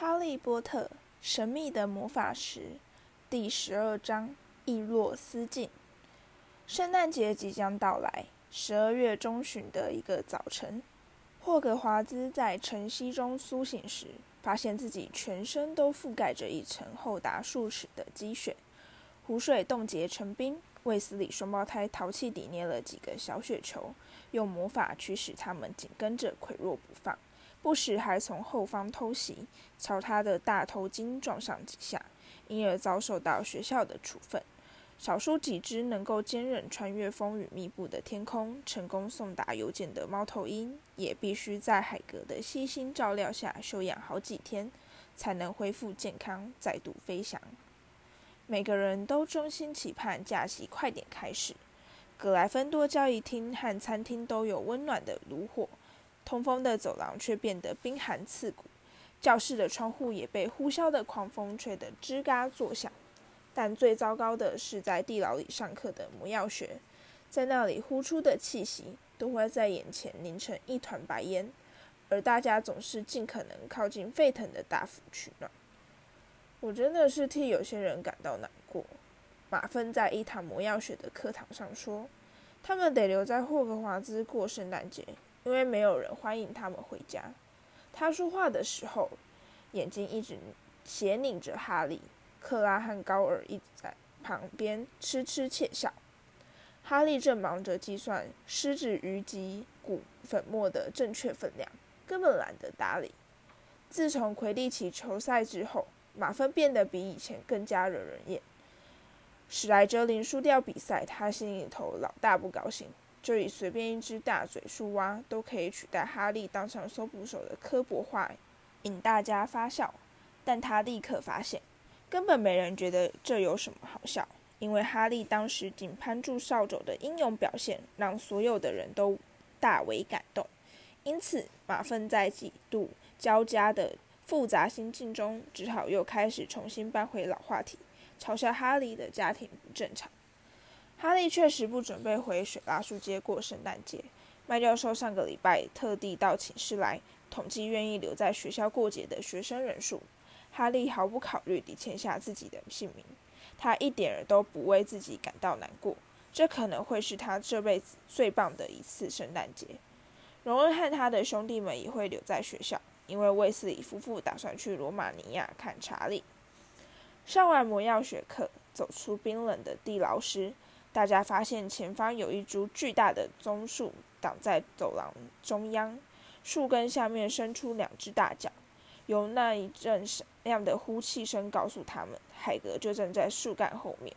哈利波特：神秘的魔法石，第十二章：易若思境。圣诞节即将到来，十二月中旬的一个早晨，霍格华兹在晨曦中苏醒时，发现自己全身都覆盖着一层厚达数尺的积雪，湖水冻结成冰。卫斯理双胞胎淘气地捏了几个小雪球，用魔法驱使他们紧跟着溃弱不放。不时还从后方偷袭，朝他的大头巾撞上几下，因而遭受到学校的处分。少数几只能够坚韧穿越风雨密布的天空，成功送达邮件的猫头鹰，也必须在海格的悉心照料下休养好几天，才能恢复健康，再度飞翔。每个人都衷心期盼假期快点开始。格莱芬多交易厅和餐厅都有温暖的炉火。通风的走廊却变得冰寒刺骨，教室的窗户也被呼啸的狂风吹得吱嘎作响。但最糟糕的是，在地牢里上课的魔药学，在那里呼出的气息都会在眼前凝成一团白烟，而大家总是尽可能靠近沸腾的大釜取暖。我真的是替有些人感到难过。马芬在一堂魔药学的课堂上说：“他们得留在霍格华兹过圣诞节。”因为没有人欢迎他们回家。他说话的时候，眼睛一直斜拧着哈利。克拉和高尔一直在旁边痴痴窃笑。哈利正忙着计算狮子鱼及骨粉末的正确分量，根本懒得搭理。自从魁地奇球赛之后，马芬变得比以前更加惹人厌。史莱哲林输掉比赛，他心里头老大不高兴。就以随便一只大嘴树蛙都可以取代哈利当上搜捕手的刻薄话引大家发笑，但他立刻发现，根本没人觉得这有什么好笑，因为哈利当时紧攀住扫帚的英勇表现让所有的人都大为感动。因此，马粪在几度交加的复杂心境中，只好又开始重新搬回老话题，嘲笑哈利的家庭不正常。哈利确实不准备回雪拉树街过圣诞节。麦教授上个礼拜特地到寝室来统计愿意留在学校过节的学生人数。哈利毫不考虑地签下自己的姓名。他一点儿都不为自己感到难过。这可能会是他这辈子最棒的一次圣诞节。荣恩和他的兄弟们也会留在学校，因为卫斯理夫妇打算去罗马尼亚看查理。上完魔药学课，走出冰冷的地牢时。大家发现前方有一株巨大的棕树挡在走廊中央，树根下面伸出两只大脚。由那一阵响亮的呼气声告诉他们，海格就站在树干后面。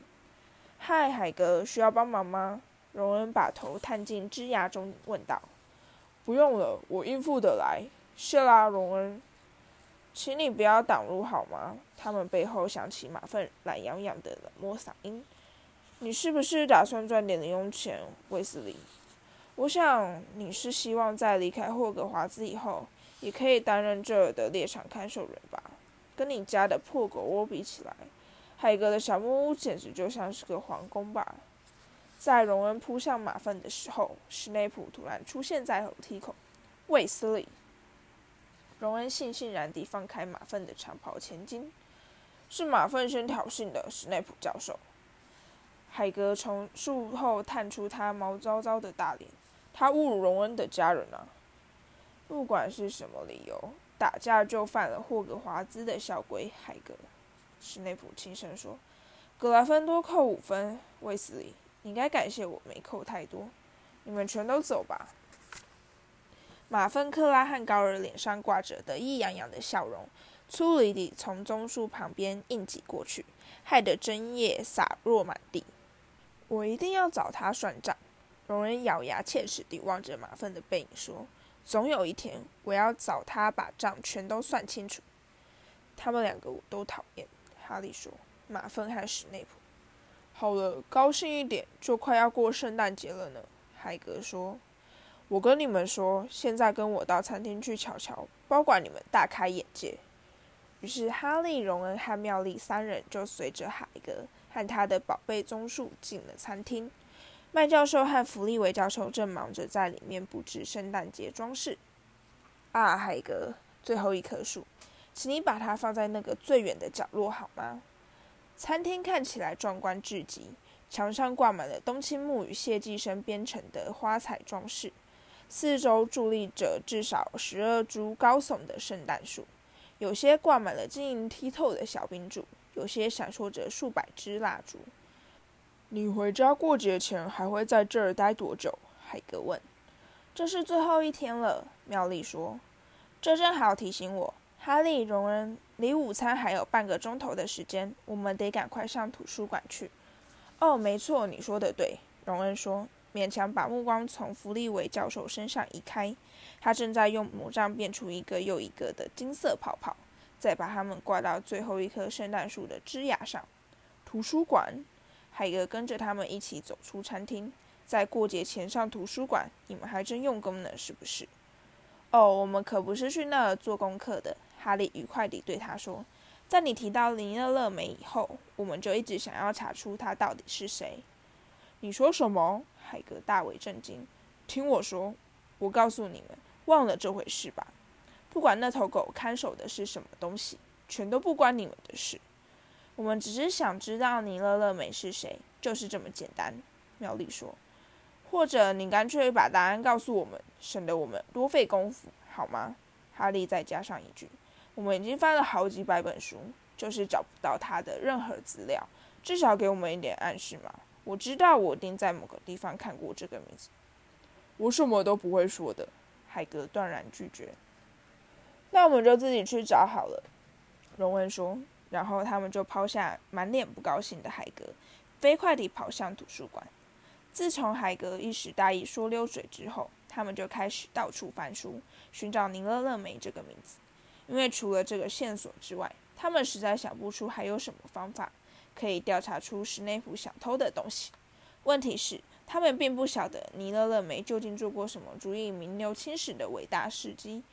嗨，海格，需要帮忙吗？荣恩把头探进枝桠中问道。不用了，我应付得来。谢啦，荣恩。请你不要挡路好吗？他们背后响起马粪懒洋洋的冷漠嗓音。你是不是打算赚点零用钱，威斯利？我想你是希望在离开霍格华兹以后，也可以担任这儿的猎场看守人吧？跟你家的破狗窝比起来，海格的小木屋简直就像是个皇宫吧。在荣恩扑向马粪的时候，史内普突然出现在楼梯口。卫斯理，荣恩悻悻然地放开马粪的长袍前襟。是马粪先挑衅的，史内普教授。海格从树后探出他毛糟糟的大脸，他侮辱荣恩的家人啊！不管是什么理由，打架就犯了霍格华兹的校规。海格，史内普轻声说：“格兰芬多扣五分，卫斯理，你该感谢我没扣太多。你们全都走吧。”马芬克拉和高尔脸上挂着得意洋洋的笑容，粗鲁地从棕树旁边硬挤过去，害得针叶洒落满地。我一定要找他算账。荣恩咬牙切齿地望着马粪的背影说：“总有一天，我要找他把账全都算清楚。”他们两个我都讨厌。哈利说：“马粪和史内普。”好了，高兴一点，就快要过圣诞节了呢。海格说：“我跟你们说，现在跟我到餐厅去瞧瞧，包管你们大开眼界。”于是哈利、荣恩和妙丽三人就随着海格。和他的宝贝棕树进了餐厅，麦教授和弗利维教授正忙着在里面布置圣诞节装饰。啊，海格，最后一棵树，请你把它放在那个最远的角落好吗？餐厅看起来壮观至极，墙上挂满了冬青木与谢寄生编成的花彩装饰，四周伫立着至少十二株高耸的圣诞树，有些挂满了晶莹剔透的小冰柱，有些闪烁着数百支蜡烛。你回家过节前还会在这儿待多久？海格问。这是最后一天了，妙丽说。这正好提醒我，哈利、荣恩，离午餐还有半个钟头的时间，我们得赶快上图书馆去。哦，没错，你说的对，荣恩说，勉强把目光从弗利维教授身上移开。他正在用魔杖变出一个又一个的金色泡泡，再把它们挂到最后一棵圣诞树的枝桠上。图书馆。海格跟着他们一起走出餐厅，在过节前上图书馆，你们还真用功呢，是不是？哦，我们可不是去那儿做功课的。哈利愉快地对他说：“在你提到尼勒勒梅以后，我们就一直想要查出他到底是谁。”你说什么？海格大为震惊。听我说，我告诉你们，忘了这回事吧。不管那头狗看守的是什么东西，全都不关你们的事。我们只是想知道尼勒勒美是谁，就是这么简单。”妙丽说。“或者你干脆把答案告诉我们，省得我们多费功夫，好吗？”哈利再加上一句：“我们已经翻了好几百本书，就是找不到他的任何资料。至少给我们一点暗示嘛。我知道我一定在某个地方看过这个名字。”“我什么都不会说的。”海格断然拒绝。“那我们就自己去找好了。”荣恩说。然后他们就抛下满脸不高兴的海格，飞快地跑向图书馆。自从海格一时大意说溜嘴之后，他们就开始到处翻书，寻找尼勒勒梅这个名字。因为除了这个线索之外，他们实在想不出还有什么方法可以调查出史内普想偷的东西。问题是，他们并不晓得尼勒勒梅究竟做过什么足以名留青史的伟大事迹，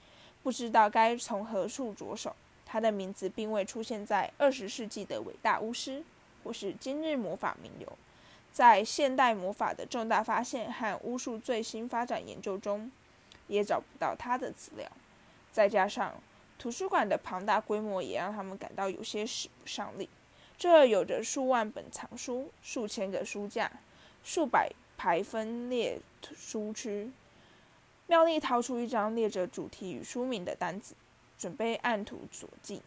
不知道该从何处着手。他的名字并未出现在二十世纪的伟大巫师，或是今日魔法名流，在现代魔法的重大发现和巫术最新发展研究中，也找不到他的资料。再加上图书馆的庞大规模，也让他们感到有些使不上力。这有着数万本藏书、数千个书架、数百排分列书区。妙丽掏出一张列着主题与书名的单子。准备按图索骥，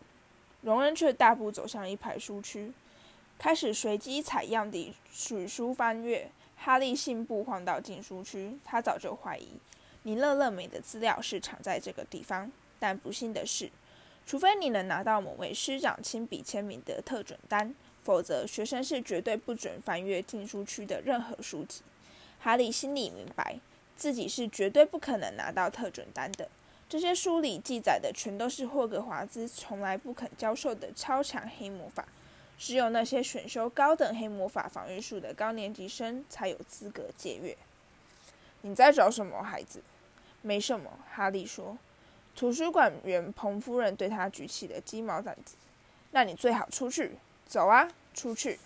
荣恩却大步走向一排书区，开始随机采样地取书翻阅。哈利信步晃到禁书区，他早就怀疑尼勒勒美的资料是藏在这个地方。但不幸的是，除非你能拿到某位师长亲笔签名的特准单，否则学生是绝对不准翻阅禁书区的任何书籍。哈利心里明白，自己是绝对不可能拿到特准单的。这些书里记载的全都是霍格华兹从来不肯教授的超强黑魔法，只有那些选修高等黑魔法防御术的高年级生才有资格借阅。你在找什么，孩子？没什么，哈利说。图书馆员彭夫人对他举起了鸡毛掸子。那你最好出去，走啊，出去。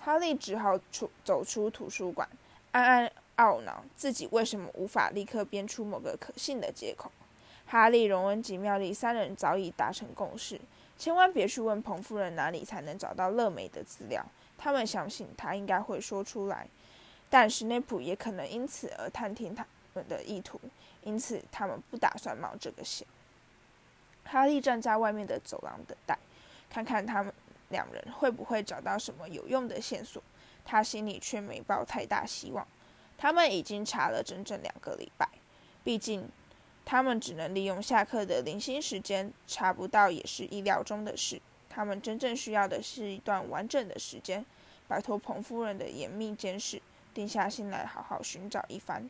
哈利只好出走出图书馆，暗暗懊恼自己为什么无法立刻编出某个可信的借口。哈利、荣恩及妙丽三人早已达成共识，千万别去问彭夫人哪里才能找到乐美的资料。他们相信他应该会说出来，但史内普也可能因此而探听他们的意图，因此他们不打算冒这个险。哈利站在外面的走廊等待，看看他们两人会不会找到什么有用的线索。他心里却没抱太大希望。他们已经查了整整两个礼拜，毕竟。他们只能利用下课的零星时间，查不到也是意料中的事。他们真正需要的是一段完整的时间，摆脱彭夫人的严密监视，定下心来好好寻找一番。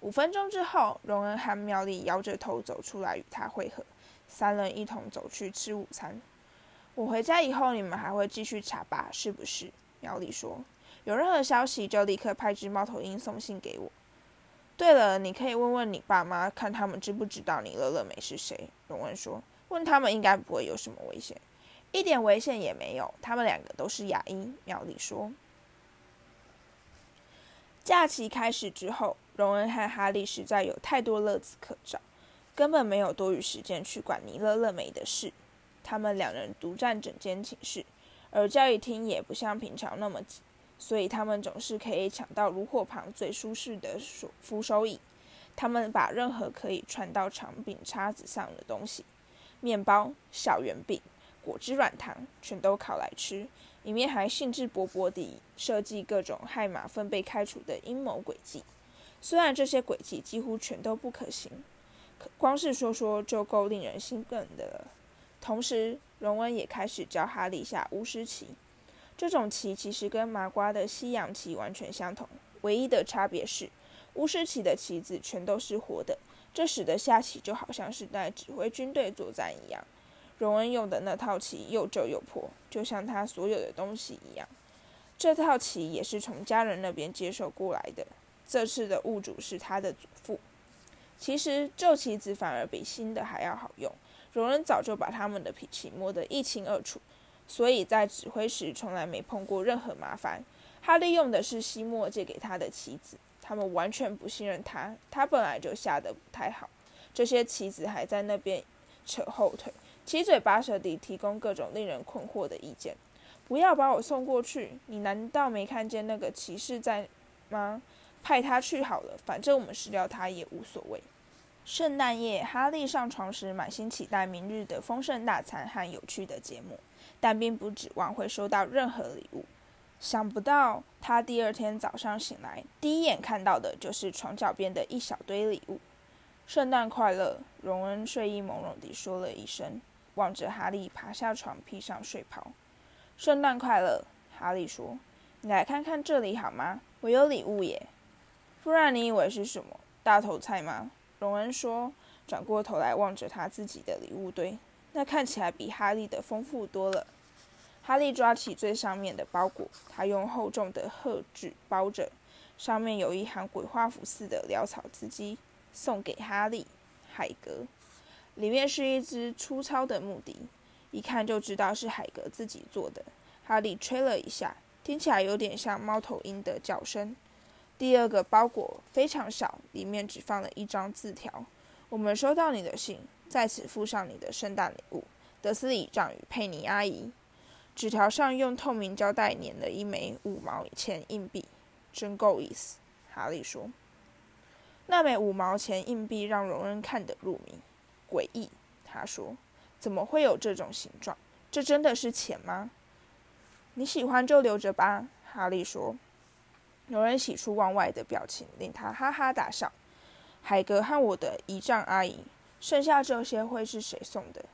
五分钟之后，荣恩和妙丽摇着头走出来与他会合，三人一同走去吃午餐。我回家以后，你们还会继续查吧？是不是？妙丽说。有任何消息就立刻派只猫头鹰送信给我。对了，你可以问问你爸妈，看他们知不知道你乐乐美是谁。荣恩说：“问他们应该不会有什么危险，一点危险也没有。他们两个都是牙医。”妙丽说。假期开始之后，荣恩和哈利实在有太多乐子可找。根本没有多余时间去管尼勒勒梅的事。他们两人独占整间寝室，而教育厅也不像平常那么挤，所以他们总是可以抢到炉火旁最舒适的扶手椅。他们把任何可以穿到长柄叉子上的东西，面包、小圆饼、果汁软糖，全都烤来吃。里面还兴致勃勃地设计各种害马粪被开除的阴谋诡计。虽然这些诡计几乎全都不可行，可光是说说就够令人兴奋的了。同时，荣恩也开始教哈利下巫师棋。这种棋其实跟麻瓜的西洋棋完全相同，唯一的差别是。巫师棋的棋子全都是活的，这使得下棋就好像是在指挥军队作战一样。荣恩用的那套棋又旧又破，就像他所有的东西一样。这套棋也是从家人那边接受过来的，这次的物主是他的祖父。其实旧棋子反而比新的还要好用，荣恩早就把他们的脾气摸得一清二楚，所以在指挥时从来没碰过任何麻烦。他利用的是西莫借给他的棋子。他们完全不信任他，他本来就下得不太好。这些棋子还在那边扯后腿，七嘴八舌地提供各种令人困惑的意见。不要把我送过去！你难道没看见那个骑士在吗？派他去好了，反正我们失掉他也无所谓。圣诞夜，哈利上床时满心期待明日的丰盛大餐和有趣的节目，但并不指望会收到任何礼物。想不到，他第二天早上醒来，第一眼看到的就是床脚边的一小堆礼物。圣诞快乐！荣恩睡意朦胧地说了一声，望着哈利爬下床，披上睡袍。圣诞快乐！哈利说：“你来看看这里好吗？我有礼物耶。”不然你以为是什么大头菜吗？荣恩说，转过头来望着他自己的礼物堆，那看起来比哈利的丰富多了。哈利抓起最上面的包裹，他用厚重的褐纸包着，上面有一行鬼画符似的潦草字迹：“送给哈利，海格。”里面是一支粗糙的木笛，一看就知道是海格自己做的。哈利吹了一下，听起来有点像猫头鹰的叫声。第二个包裹非常小，里面只放了一张字条：“我们收到你的信，在此附上你的圣诞礼物，德斯里长与佩妮阿姨。”纸条上用透明胶带粘了一枚五毛钱硬币，真够意思。哈利说：“那枚五毛钱硬币让荣恩看得入迷，诡异。”他说：“怎么会有这种形状？这真的是钱吗？”你喜欢就留着吧。”哈利说。荣恩喜出望外的表情令他哈哈大笑。海格和我的姨丈阿姨，剩下这些会是谁送的？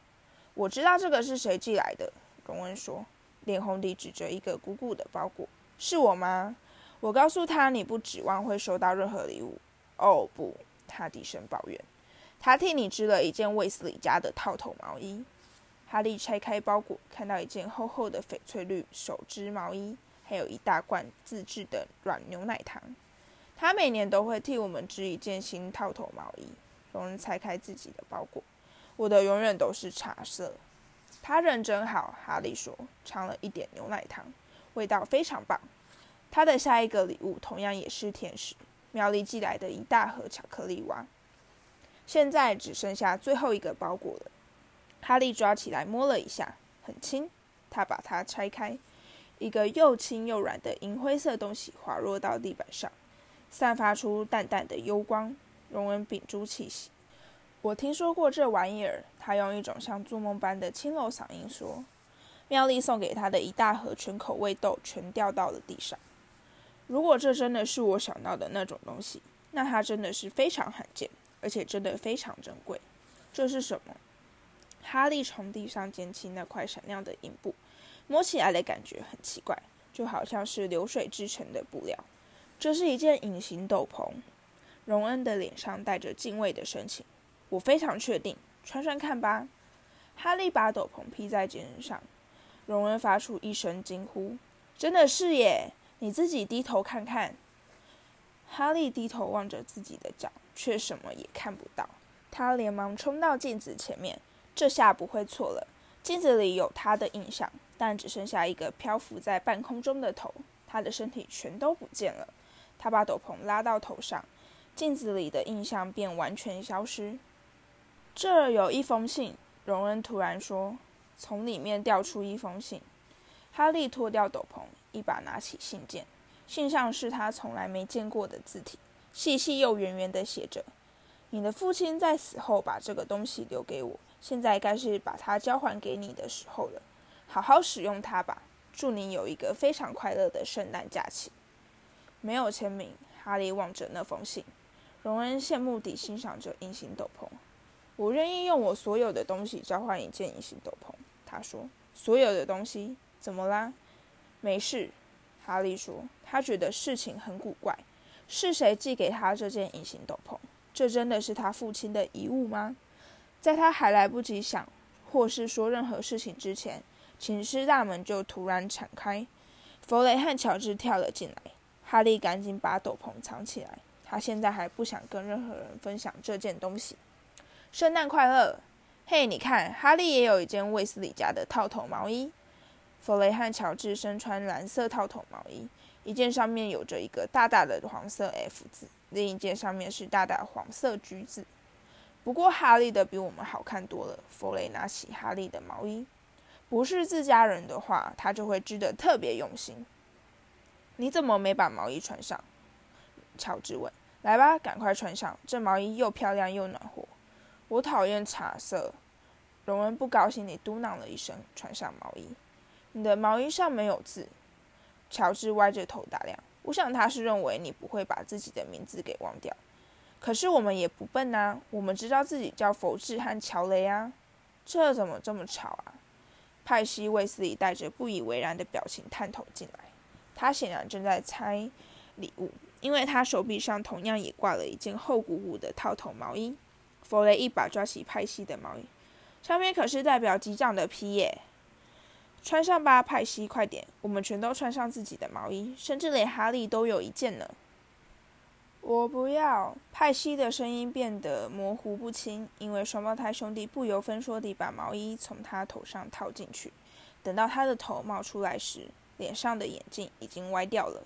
我知道这个是谁寄来的。荣恩说，脸红地指着一个鼓鼓的包裹：“是我吗？”我告诉他：“你不指望会收到任何礼物。”哦，不，他低声抱怨：“他替你织了一件卫斯理家的套头毛衣。”哈利拆开包裹，看到一件厚厚的翡翠绿手织毛衣，还有一大罐自制的软牛奶糖。他每年都会替我们织一件新套头毛衣。荣恩拆开自己的包裹：“我的永远都是茶色。”他人真好，哈利说，尝了一点牛奶糖，味道非常棒。他的下一个礼物同样也是甜食，苗栗寄来的一大盒巧克力蛙。现在只剩下最后一个包裹了。哈利抓起来摸了一下，很轻。他把它拆开，一个又轻又软的银灰色东西滑落到地板上，散发出淡淡的幽光。荣恩屏住气息。我听说过这玩意儿。他用一种像做梦般的轻柔嗓音说：“妙丽送给他的一大盒全口味豆全掉到了地上。如果这真的是我想到的那种东西，那它真的是非常罕见，而且真的非常珍贵。这是什么？”哈利从地上捡起那块闪亮的银布，摸起来的感觉很奇怪，就好像是流水制成的布料。这是一件隐形斗篷。荣恩的脸上带着敬畏的神情。我非常确定。穿穿看吧，哈利把斗篷披在肩上。荣恩发出一声惊呼：“真的是耶！你自己低头看看。”哈利低头望着自己的脚，却什么也看不到。他连忙冲到镜子前面，这下不会错了。镜子里有他的印象，但只剩下一个漂浮在半空中的头，他的身体全都不见了。他把斗篷拉到头上，镜子里的印象便完全消失。这儿有一封信，荣恩突然说，从里面掉出一封信。哈利脱掉斗篷，一把拿起信件，信上是他从来没见过的字体，细细又圆圆的写着：“你的父亲在死后把这个东西留给我，现在该是把它交还给你的时候了，好好使用它吧。祝你有一个非常快乐的圣诞假期。”没有签名，哈利望着那封信，荣恩羡慕地欣赏着隐形斗篷。我愿意用我所有的东西交换一件隐形斗篷，他说。所有的东西怎么啦？没事，哈利说。他觉得事情很古怪。是谁寄给他这件隐形斗篷？这真的是他父亲的遗物吗？在他还来不及想或是说任何事情之前，寝室大门就突然敞开。弗雷和乔治跳了进来。哈利赶紧把斗篷藏起来。他现在还不想跟任何人分享这件东西。圣诞快乐！嘿，你看，哈利也有一件卫斯理家的套头毛衣。弗雷和乔治身穿蓝色套头毛衣，一件上面有着一个大大的黄色 F 字，另一件上面是大大黄色橘字。不过哈利的比我们好看多了。弗雷拿起哈利的毛衣，不是自家人的话，他就会织得特别用心。你怎么没把毛衣穿上？乔治问。来吧，赶快穿上，这毛衣又漂亮又暖和。我讨厌茶色。荣恩不高兴地嘟囔了一声，穿上毛衣。你的毛衣上没有字。乔治歪着头打量。我想他是认为你不会把自己的名字给忘掉。可是我们也不笨啊，我们知道自己叫佛治和乔雷啊。这怎么这么吵啊？派西·卫斯理带着不以为然的表情探头进来。他显然正在猜礼物，因为他手臂上同样也挂了一件厚鼓鼓的套头毛衣。弗雷一把抓起派西的毛衣，上面可是代表机长的皮耶。穿上吧，派西，快点！我们全都穿上自己的毛衣，甚至连哈利都有一件呢。我不要！派西的声音变得模糊不清，因为双胞胎兄弟不由分说地把毛衣从他头上套进去。等到他的头冒出来时，脸上的眼镜已经歪掉了。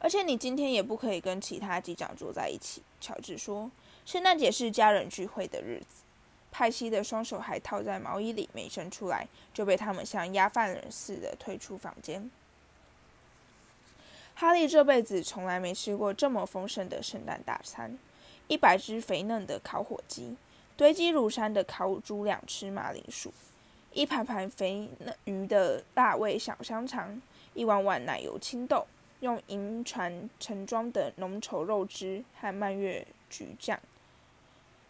而且你今天也不可以跟其他机长坐在一起，乔治说。圣诞节是家人聚会的日子。派西的双手还套在毛衣里没伸出来，就被他们像押犯人似的推出房间。哈利这辈子从来没吃过这么丰盛的圣诞大餐：一百只肥嫩的烤火鸡，堆积如山的烤猪两吃马铃薯，一盘盘肥嫩鱼的辣味小香肠，一碗碗奶油青豆，用银船盛装的浓稠肉汁和蔓越橘酱。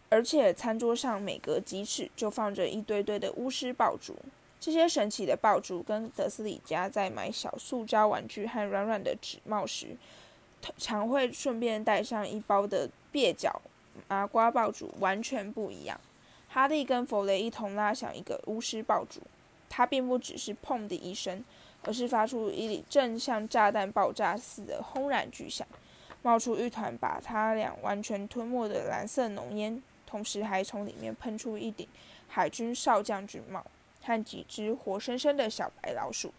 而且餐桌上每隔几尺就放着一堆堆的巫师爆竹，这些神奇的爆竹跟德斯里家在买小塑胶玩具和软软的纸帽时，常会顺便带上一包的蹩脚麻瓜爆竹完全不一样。哈利跟弗雷一同拉响一个巫师爆竹，它并不只是“砰”的一声，而是发出一阵像炸弹爆炸似的轰然巨响，冒出一团把他俩完全吞没的蓝色浓烟。同时还从里面喷出一顶海军少将军帽和几只活生生的小白老鼠。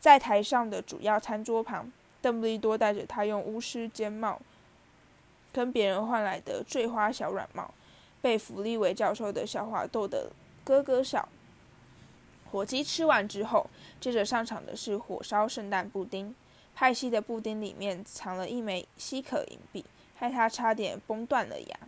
在台上的主要餐桌旁，邓布利多戴着他用巫师尖帽跟别人换来的坠花小软帽，被弗利维教授的笑话逗得咯咯笑。火鸡吃完之后，接着上场的是火烧圣诞布丁。派西的布丁里面藏了一枚稀可银币，害他差点崩断了牙。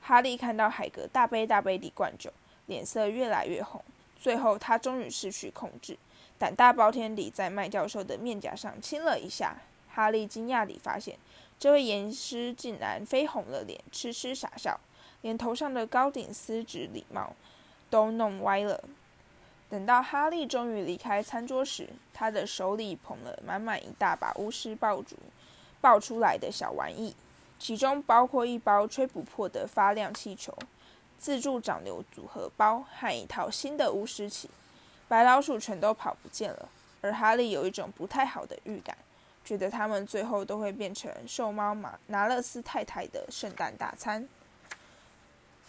哈利看到海格大杯大杯地灌酒，脸色越来越红。最后，他终于失去控制，胆大包天地在麦教授的面颊上亲了一下。哈利惊讶地发现，这位严师竟然绯红了脸，痴痴傻笑，连头上的高顶丝质礼帽都弄歪了。等到哈利终于离开餐桌时，他的手里捧了满满一大把巫师爆竹爆出来的小玩意。其中包括一包吹不破的发亮气球、自助长流组合包和一套新的巫师旗。白老鼠全都跑不见了，而哈利有一种不太好的预感，觉得他们最后都会变成瘦猫马拿勒斯太太的圣诞大餐。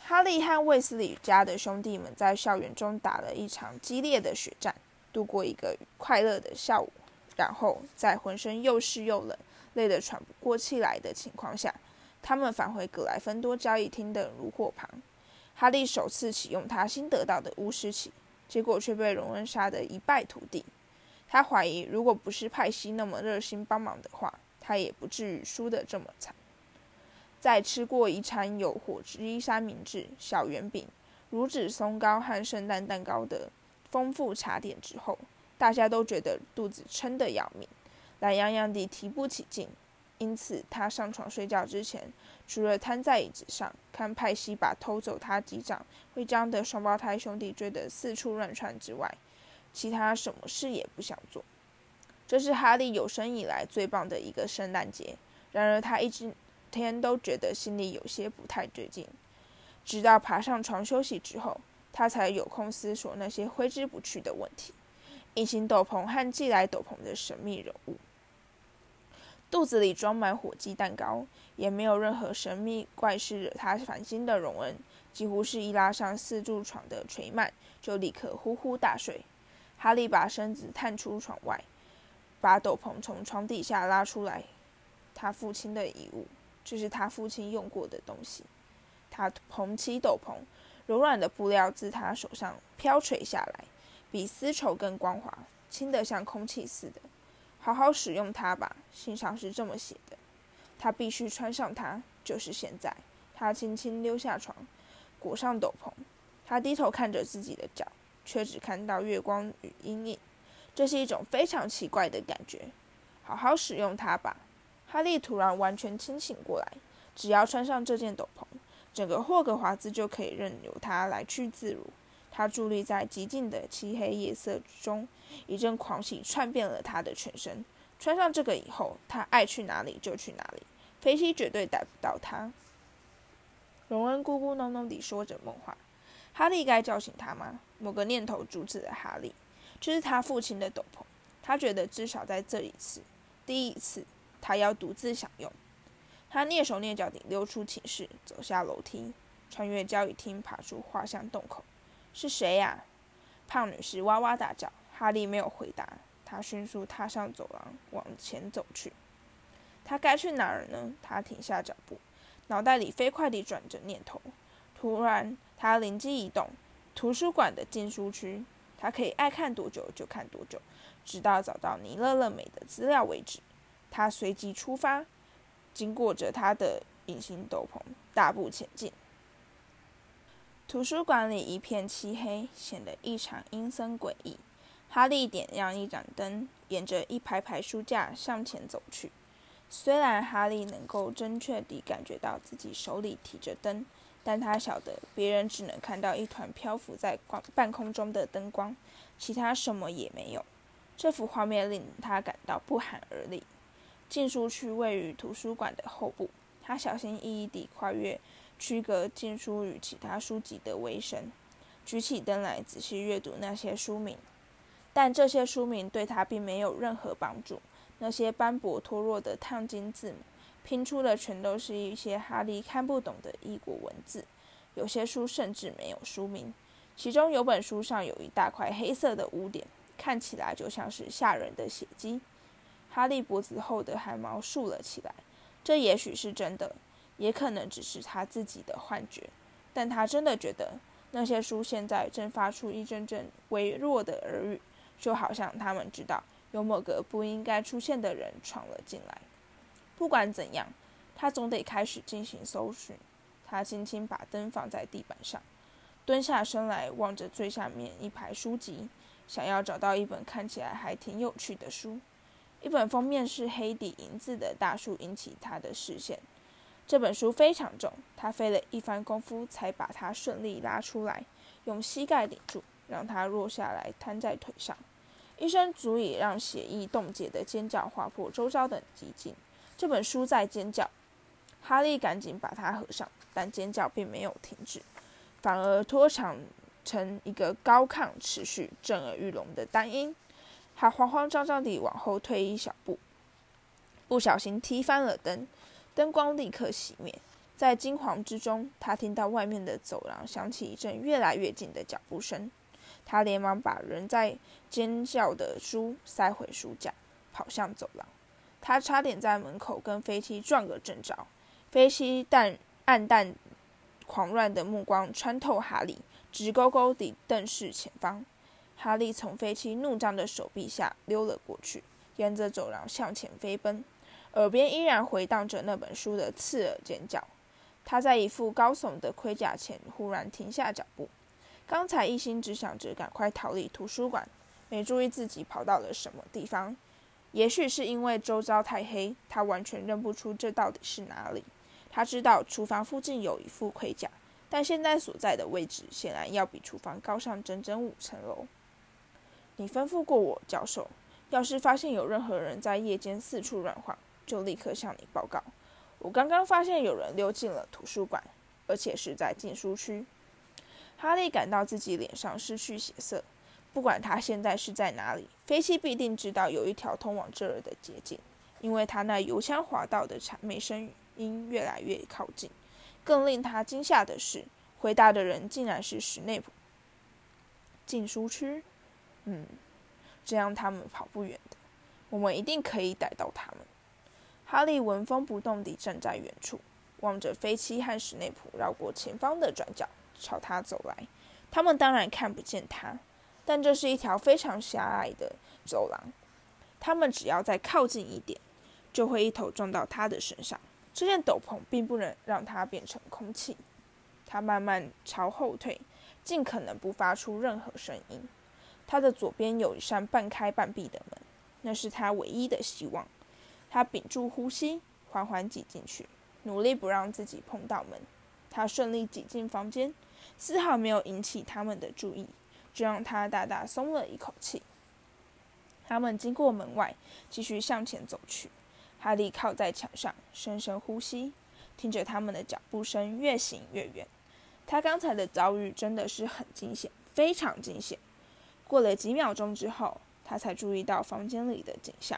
哈利和卫斯理家的兄弟们在校园中打了一场激烈的血战，度过一个快乐的下午，然后在浑身又湿又冷。累得喘不过气来的情况下，他们返回格莱芬多交易厅的炉火旁。哈利首次启用他新得到的巫师旗，结果却被荣恩杀得一败涂地。他怀疑，如果不是派西那么热心帮忙的话，他也不至于输得这么惨。在吃过一餐有火鸡三明治、小圆饼、乳脂松糕和圣诞蛋糕的丰富茶点之后，大家都觉得肚子撑得要命，懒洋洋地提不起劲。因此，他上床睡觉之前，除了瘫在椅子上看派西把偷走他几掌徽章的双胞胎兄弟追得四处乱窜之外，其他什么事也不想做。这是哈利有生以来最棒的一个圣诞节。然而，他一整天都觉得心里有些不太对劲。直到爬上床休息之后，他才有空思索那些挥之不去的问题：隐形斗篷和寄来斗篷的神秘人物。肚子里装满火鸡蛋糕，也没有任何神秘怪事惹他烦心的荣恩，几乎是一拉上四柱床的垂幔，就立刻呼呼大睡。哈利把身子探出床外，把斗篷从床底下拉出来。他父亲的遗物，这是他父亲用过的东西。他捧起斗篷，柔软的布料自他手上飘垂下来，比丝绸更光滑，轻得像空气似的。好好使用它吧，信上是这么写的。他必须穿上它，就是现在。他轻轻溜下床，裹上斗篷。他低头看着自己的脚，却只看到月光与阴影。这是一种非常奇怪的感觉。好好使用它吧。哈利突然完全清醒过来。只要穿上这件斗篷，整个霍格华兹就可以任由他来去自如。他伫立在极静的漆黑夜色中，一阵狂喜窜遍了他的全身。穿上这个以后，他爱去哪里就去哪里，飞机绝对逮不到他。荣恩咕咕哝哝地说着梦话。哈利该叫醒他吗？某个念头阻止了哈利。这是他父亲的斗篷，他觉得至少在这一次，第一次，他要独自享用。他蹑手蹑脚地溜出寝室，走下楼梯，穿越交易厅，爬出画像洞口。是谁呀？胖女士哇哇大叫。哈利没有回答。他迅速踏上走廊，往前走去。他该去哪儿呢？他停下脚步，脑袋里飞快地转着念头。突然，他灵机一动：图书馆的禁书区，他可以爱看多久就看多久，直到找到尼勒勒美的资料为止。他随即出发，经过着他的隐形斗篷，大步前进。图书馆里一片漆黑，显得异常阴森诡异。哈利点亮一盏灯，沿着一排排书架向前走去。虽然哈利能够精确地感觉到自己手里提着灯，但他晓得别人只能看到一团漂浮在半空中的灯光，其他什么也没有。这幅画面令他感到不寒而栗。禁书区位于图书馆的后部，他小心翼翼地跨越。区隔禁书与其他书籍的微声，举起灯来仔细阅读那些书名，但这些书名对他并没有任何帮助。那些斑驳脱落的烫金字母，拼出的全都是一些哈利看不懂的异国文字。有些书甚至没有书名，其中有本书上有一大块黑色的污点，看起来就像是吓人的血迹。哈利脖子后的汗毛竖了起来，这也许是真的。也可能只是他自己的幻觉，但他真的觉得那些书现在正发出一阵阵微弱的耳语，就好像他们知道有某个不应该出现的人闯了进来。不管怎样，他总得开始进行搜寻。他轻轻把灯放在地板上，蹲下身来望着最下面一排书籍，想要找到一本看起来还挺有趣的书。一本封面是黑底银字的大书引起他的视线。这本书非常重，他费了一番功夫才把它顺利拉出来，用膝盖顶住，让它落下来，摊在腿上。一声足以让血液冻结的尖叫划破周遭的寂静。这本书在尖叫，哈利赶紧把它合上，但尖叫并没有停止，反而拖长成一个高亢、持续、震耳欲聋的单音。他慌慌张张地往后退一小步，不小心踢翻了灯。灯光立刻熄灭，在惊惶之中，他听到外面的走廊响起一阵越来越近的脚步声。他连忙把仍在尖叫的书塞回书架，跑向走廊。他差点在门口跟飞机撞个正着。飞机淡暗淡狂乱的目光穿透哈利，直勾勾地瞪视前方。哈利从飞机怒张的手臂下溜了过去，沿着走廊向前飞奔，耳边依然回荡着那本书的刺耳尖叫。他在一副高耸的盔甲前忽然停下脚步。刚才一心只想着赶快逃离图书馆，没注意自己跑到了什么地方。也许是因为周遭太黑，他完全认不出这到底是哪里。他知道厨房附近有一副盔甲，但现在所在的位置显然要比厨房高上整整五层楼。你吩咐过我，教授，要是发现有任何人在夜间四处乱晃，就立刻向你报告。我刚刚发现有人溜进了图书馆，而且是在禁书区。哈利感到自己脸上失去血色。不管他现在是在哪里，飞机必定知道有一条通往这儿的捷径，因为他那油腔滑道的谄媚声音越来越靠近。更令他惊吓的是，回答的人竟然是史内普。禁书区。嗯，这样他们跑不远的。我们一定可以逮到他们。哈利纹风不动地站在远处，望着飞机和史内普绕过前方的转角朝他走来。他们当然看不见他，但这是一条非常狭隘的走廊。他们只要再靠近一点，就会一头撞到他的身上。这件斗篷并不能让他变成空气。他慢慢朝后退，尽可能不发出任何声音。他的左边有一扇半开半闭的门，那是他唯一的希望。他屏住呼吸，缓缓挤进去，努力不让自己碰到门。他顺利挤进房间，丝毫没有引起他们的注意，这让他大大松了一口气。他们经过门外，继续向前走去。哈利靠在墙上，深深呼吸，听着他们的脚步声越行越远。他刚才的遭遇真的是很惊险，非常惊险。过了几秒钟之后，他才注意到房间里的景象。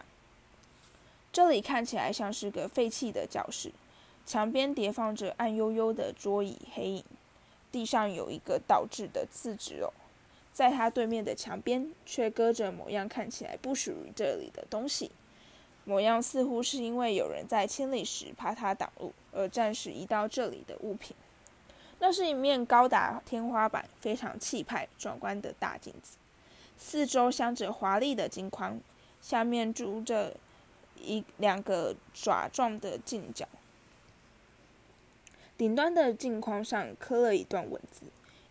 这里看起来像是个废弃的教室，墙边叠放着暗幽幽的桌椅黑影，地上有一个倒置的字纸偶，在他对面的墙边却搁着某样看起来不属于这里的东西，模样似乎是因为有人在清理时怕它挡路而暂时移到这里的物品。那是一面高达天花板、非常气派壮观的大镜子。四周镶着华丽的金框，下面住着一两个爪状的镜角。顶端的镜框上刻了一段文字：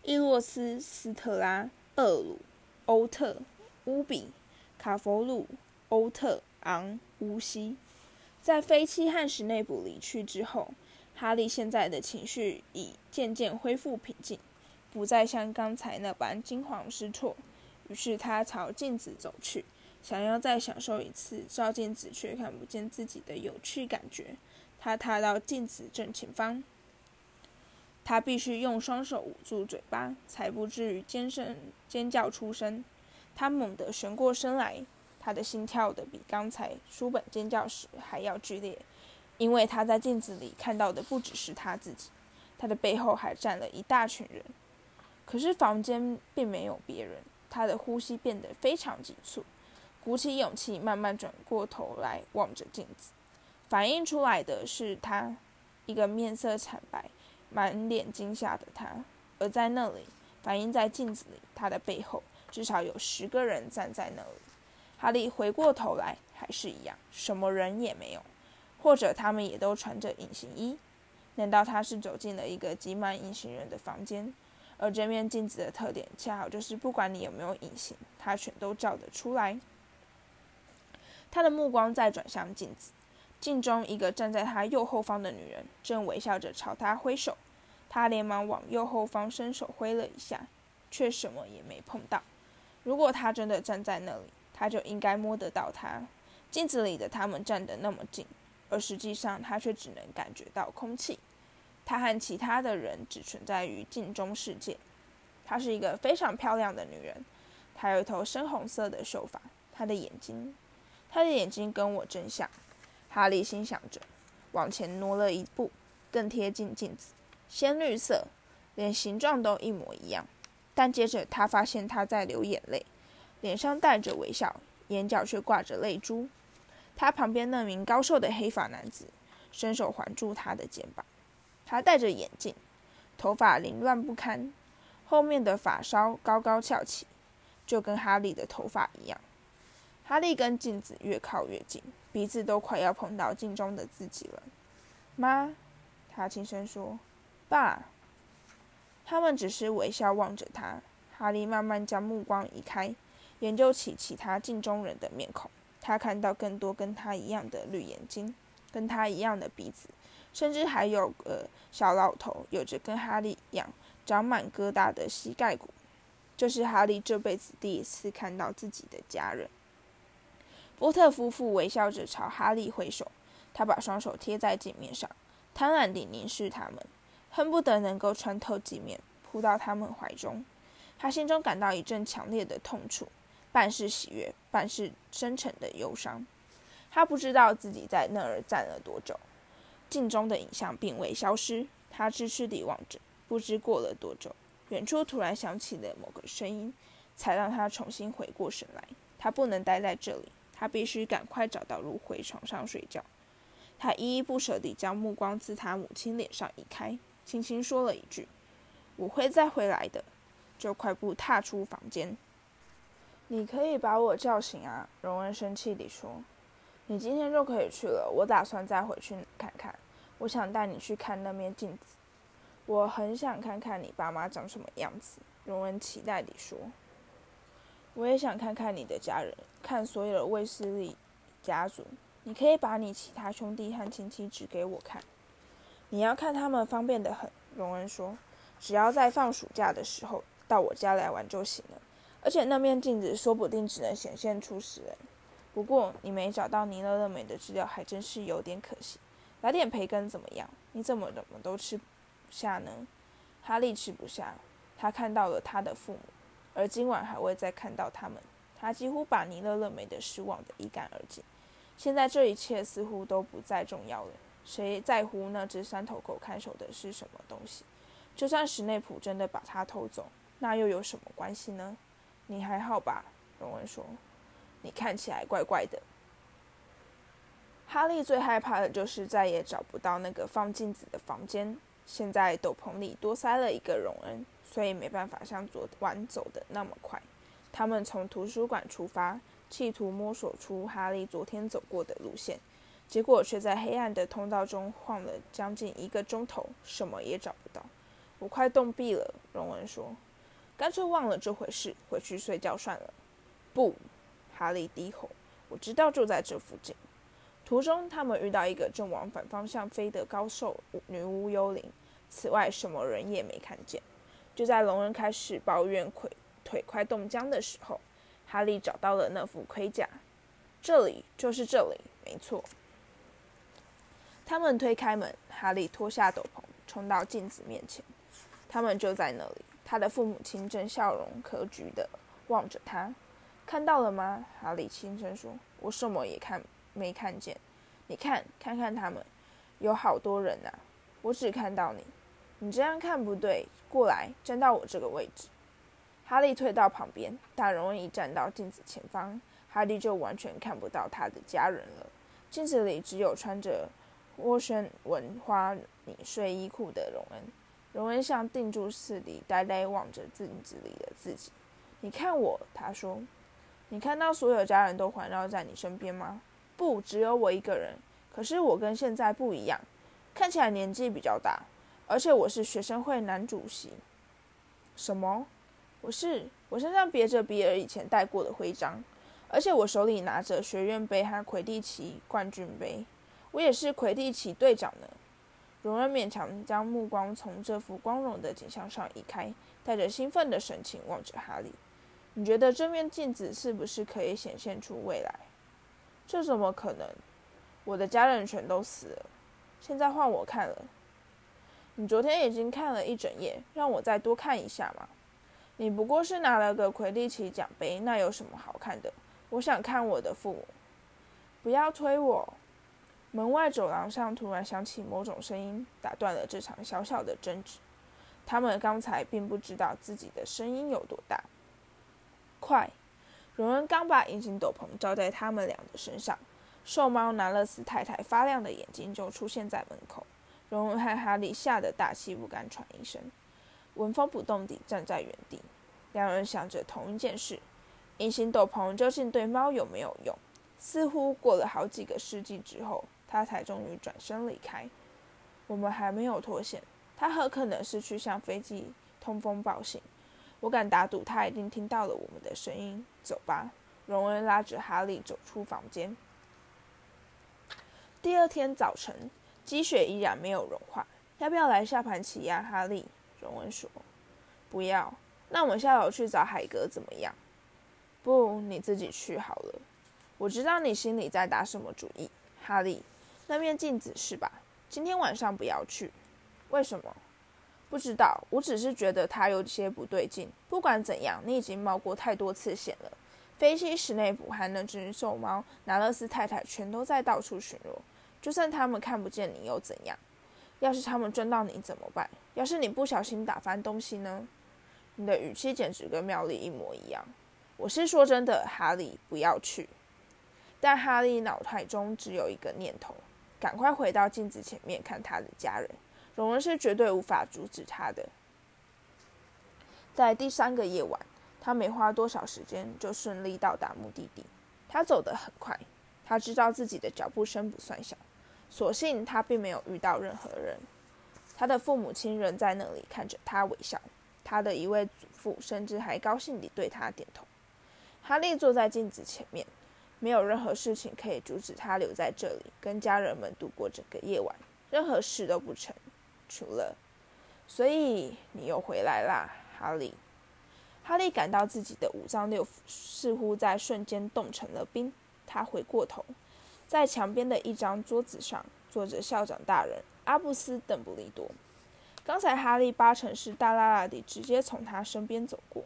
伊洛斯、斯特拉、厄鲁、欧特、乌比、卡佛鲁、欧特、昂、乌西。在飞机和史内部离去之后，哈利现在的情绪已渐渐恢复平静，不再像刚才那般惊慌失措。于是他朝镜子走去，想要再享受一次照镜子却看不见自己的有趣感觉。他踏到镜子正前方，他必须用双手捂住嘴巴，才不至于尖声尖叫出声。他猛地旋过身来，他的心跳的比刚才书本尖叫时还要剧烈，因为他在镜子里看到的不只是他自己，他的背后还站了一大群人。可是房间并没有别人。他的呼吸变得非常急促，鼓起勇气，慢慢转过头来望着镜子。反映出来的是他一个面色惨白、满脸惊吓的他。而在那里，反映在镜子里，他的背后至少有十个人站在那里。哈利回过头来，还是一样，什么人也没有，或者他们也都穿着隐形衣？难道他是走进了一个挤满隐形人的房间？而这面镜子的特点，恰好就是不管你有没有隐形，它全都照得出来。他的目光再转向镜子，镜中一个站在他右后方的女人正微笑着朝他挥手。他连忙往右后方伸手挥了一下，却什么也没碰到。如果他真的站在那里，他就应该摸得到他。镜子里的他们站得那么近，而实际上他却只能感觉到空气。他和其他的人只存在于镜中世界。她是一个非常漂亮的女人，她有一头深红色的秀发，她的眼睛，他的眼睛跟我真像。哈利心想着，往前挪了一步，更贴近镜子，鲜绿色，连形状都一模一样。但接着他发现她在流眼泪，脸上带着微笑，眼角却挂着泪珠。他旁边那名高瘦的黑发男子伸手环住他的肩膀。他戴着眼镜，头发凌乱不堪，后面的发梢高高翘起，就跟哈利的头发一样。哈利跟镜子越靠越近，鼻子都快要碰到镜中的自己了。妈，他轻声说：“爸。”他们只是微笑望着他。哈利慢慢将目光移开，研究起其他镜中人的面孔。他看到更多跟他一样的绿眼睛，跟他一样的鼻子，甚至还有个小老头，有着跟哈利一样长满疙瘩的膝盖骨。这是哈利这辈子第一次看到自己的家人。波特夫妇微笑着朝哈利挥手，他把双手贴在镜面上，贪婪地凝视他们，恨不得能够穿透镜面，扑到他们怀中。他心中感到一阵强烈的痛楚，半是喜悦，半是深沉的忧伤。他不知道自己在那儿站了多久，镜中的影像并未消失。他痴痴地望着，不知过了多久，远处突然响起了某个声音，才让他重新回过神来。他不能待在这里。他必须赶快找到路回床上睡觉。他依依不舍地将目光自他母亲脸上移开，轻轻说了一句：“我会再回来的。”就快步踏出房间。你可以把我叫醒啊！荣恩生气地说：“你今天就可以去了。我打算再回去看看。我想带你去看那面镜子。我很想看看你爸妈长什么样子。”荣恩期待地说。我也想看看你的家人，看所有的卫斯理家族。你可以把你其他兄弟和亲戚指给我看。你要看他们方便的很，荣恩说。只要在放暑假的时候到我家来玩就行了。而且那面镜子说不定只能显现出死人。不过你没找到尼勒勒美的资料，还真是有点可惜。来点培根怎么样？你怎么怎么都吃不下呢？哈利吃不下。他看到了他的父母。而今晚还会再看到他们，他几乎把尼勒勒美的失望的一干二净。现在这一切似乎都不再重要了。谁在乎那只三头狗看守的是什么东西？就算史内普真的把它偷走，那又有什么关系呢？你还好吧？荣恩说。你看起来怪怪的。哈利最害怕的就是再也找不到那个放镜子的房间。现在斗篷里多塞了一个荣恩。所以没办法像昨晚走的那么快。他们从图书馆出发，企图摸索出哈利昨天走过的路线，结果却在黑暗的通道中晃了将近一个钟头，什么也找不到。我快冻毙了，荣恩说：“干脆忘了这回事，回去睡觉算了。”不，哈利低吼：“我知道就在这附近。”途中，他们遇到一个正往反方向飞的高瘦女巫幽灵，此外什么人也没看见。就在龙人开始抱怨腿腿快冻僵的时候，哈利找到了那副盔甲。这里就是这里，没错。他们推开门，哈利脱下斗篷，冲到镜子面前。他们就在那里，他的父母亲正笑容可掬的望着他。看到了吗？哈利轻声说：“我什么也看没看见。你看，看看他们，有好多人呐。我只看到你。你这样看不对。”过来，站到我这个位置。哈利退到旁边，但容易站到镜子前方，哈利就完全看不到他的家人了。镜子里只有穿着涡旋纹花呢睡衣裤的荣恩。荣恩像定住似的呆呆望着镜子里的自己。你看我，他说。你看到所有家人都环绕在你身边吗？不，只有我一个人。可是我跟现在不一样，看起来年纪比较大。而且我是学生会男主席。什么？我是我身上别着比尔以前戴过的徽章，而且我手里拿着学院杯和魁地奇冠军杯。我也是魁地奇队长呢。荣恩勉强将目光从这幅光荣的景象上移开，带着兴奋的神情望着哈利。你觉得这面镜子是不是可以显现出未来？这怎么可能？我的家人全都死了，现在换我看了。你昨天已经看了一整夜，让我再多看一下嘛？你不过是拿了个魁地奇奖杯，那有什么好看的？我想看我的父母。不要推我！门外走廊上突然响起某种声音，打断了这场小小的争执。他们刚才并不知道自己的声音有多大。快！荣恩刚把隐形斗篷罩在他们俩的身上，瘦猫南勒斯太太发亮的眼睛就出现在门口。荣恩和哈利吓得大气不敢喘一声，纹风不动地站在原地。两人想着同一件事：隐形斗篷究竟对猫有没有用？似乎过了好几个世纪之后，他才终于转身离开。我们还没有脱险，他很可能是去向飞机通风报信。我敢打赌，他一定听到了我们的声音。走吧，荣恩拉着哈利走出房间。第二天早晨。积雪依然没有融化，要不要来下盘棋呀，哈利？荣恩说：“不要。那我们下楼去找海格怎么样？”“不，你自己去好了。”“我知道你心里在打什么主意，哈利。那面镜子是吧？今天晚上不要去。为什么？不知道。我只是觉得它有些不对劲。不管怎样，你已经冒过太多次险了。飞机史内普和那只瘦猫拿勒斯太太全都在到处巡逻。”就算他们看不见你又怎样？要是他们追到你怎么办？要是你不小心打翻东西呢？你的语气简直跟妙丽一模一样。我是说真的，哈利，不要去。但哈利脑海中只有一个念头：赶快回到镜子前面看他的家人。荣恩是绝对无法阻止他的。在第三个夜晚，他没花多少时间就顺利到达目的地。他走得很快，他知道自己的脚步声不算小。所幸他并没有遇到任何人，他的父母亲仍在那里看着他微笑，他的一位祖父甚至还高兴地对他点头。哈利坐在镜子前面，没有任何事情可以阻止他留在这里跟家人们度过整个夜晚，任何事都不成，除了……所以你又回来啦，哈利。哈利感到自己的五脏六腑似乎在瞬间冻成了冰，他回过头。在墙边的一张桌子上坐着校长大人阿布斯·邓布利多。刚才哈利八成是大拉拉地直接从他身边走过，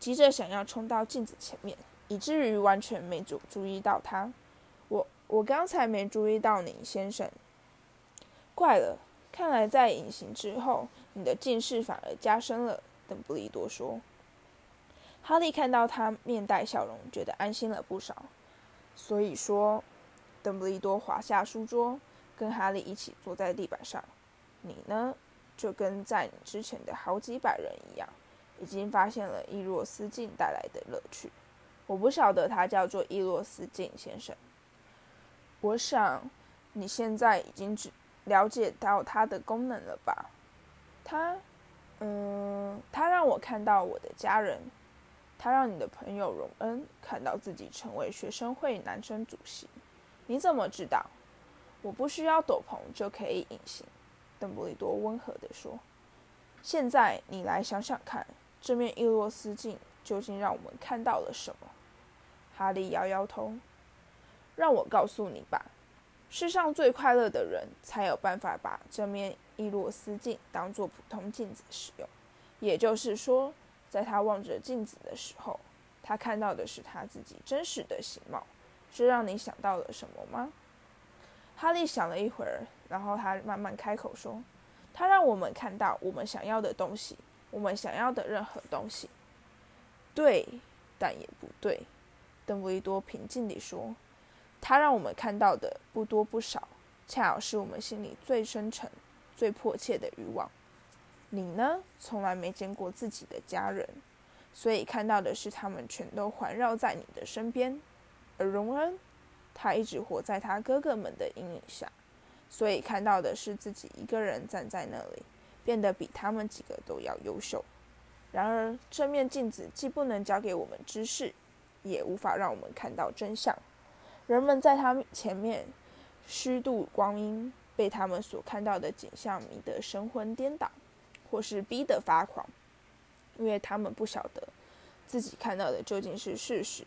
急着想要冲到镜子前面，以至于完全没注注意到他。我我刚才没注意到你，先生。怪了，看来在隐形之后，你的近视反而加深了。邓布利多说。哈利看到他面带笑容，觉得安心了不少。所以说。邓布利多滑下书桌，跟哈利一起坐在地板上。你呢，就跟在你之前的好几百人一样，已经发现了伊洛斯镜带来的乐趣。我不晓得他叫做伊洛斯镜，先生。我想你现在已经只了解到它的功能了吧？它，嗯，它让我看到我的家人。它让你的朋友荣恩看到自己成为学生会男生主席。你怎么知道？我不需要斗篷就可以隐形。”邓布利多温和地说。“现在你来想想看，这面伊洛斯镜究竟让我们看到了什么？”哈利摇摇头。“让我告诉你吧，世上最快乐的人才有办法把这面伊洛斯镜当做普通镜子使用。也就是说，在他望着镜子的时候，他看到的是他自己真实的形貌。”这让你想到了什么吗？哈利想了一会儿，然后他慢慢开口说：“他让我们看到我们想要的东西，我们想要的任何东西。”对，但也不对。邓布利多平静地说：“他让我们看到的不多不少，恰好是我们心里最深沉、最迫切的欲望。你呢，从来没见过自己的家人，所以看到的是他们全都环绕在你的身边。”而荣恩，他一直活在他哥哥们的阴影下，所以看到的是自己一个人站在那里，变得比他们几个都要优秀。然而，这面镜子既不能教给我们知识，也无法让我们看到真相。人们在他前面虚度光阴，被他们所看到的景象迷得神魂颠倒，或是逼得发狂，因为他们不晓得自己看到的究竟是事实。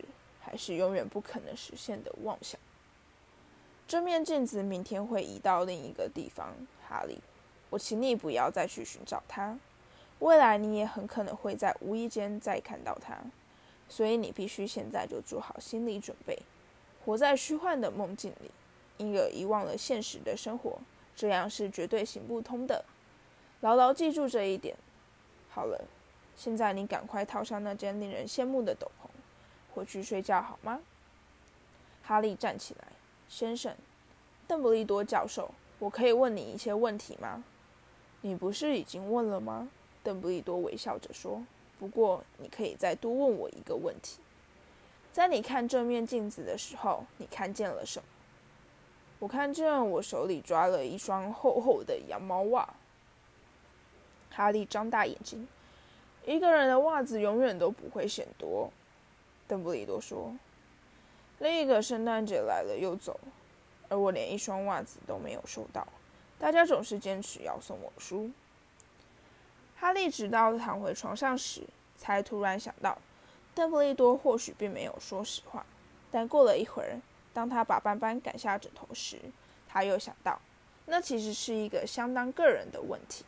还是永远不可能实现的妄想。这面镜子明天会移到另一个地方，哈利，我请你不要再去寻找它。未来你也很可能会在无意间再看到它，所以你必须现在就做好心理准备，活在虚幻的梦境里，因而遗忘了现实的生活，这样是绝对行不通的。牢牢记住这一点。好了，现在你赶快套上那件令人羡慕的斗篷。回去睡觉好吗？哈利站起来，先生，邓布利多教授，我可以问你一些问题吗？你不是已经问了吗？邓布利多微笑着说。不过你可以再多问我一个问题。在你看这面镜子的时候，你看见了什么？我看见我手里抓了一双厚厚的羊毛袜。哈利张大眼睛。一个人的袜子永远都不会嫌多，邓布利多说。另一个圣诞节来了又走，而我连一双袜子都没有收到。大家总是坚持要送我书。哈利直到躺回床上时，才突然想到，邓布利多或许并没有说实话。但过了一会儿，当他把斑斑赶下枕头时，他又想到，那其实是一个相当个人的问题。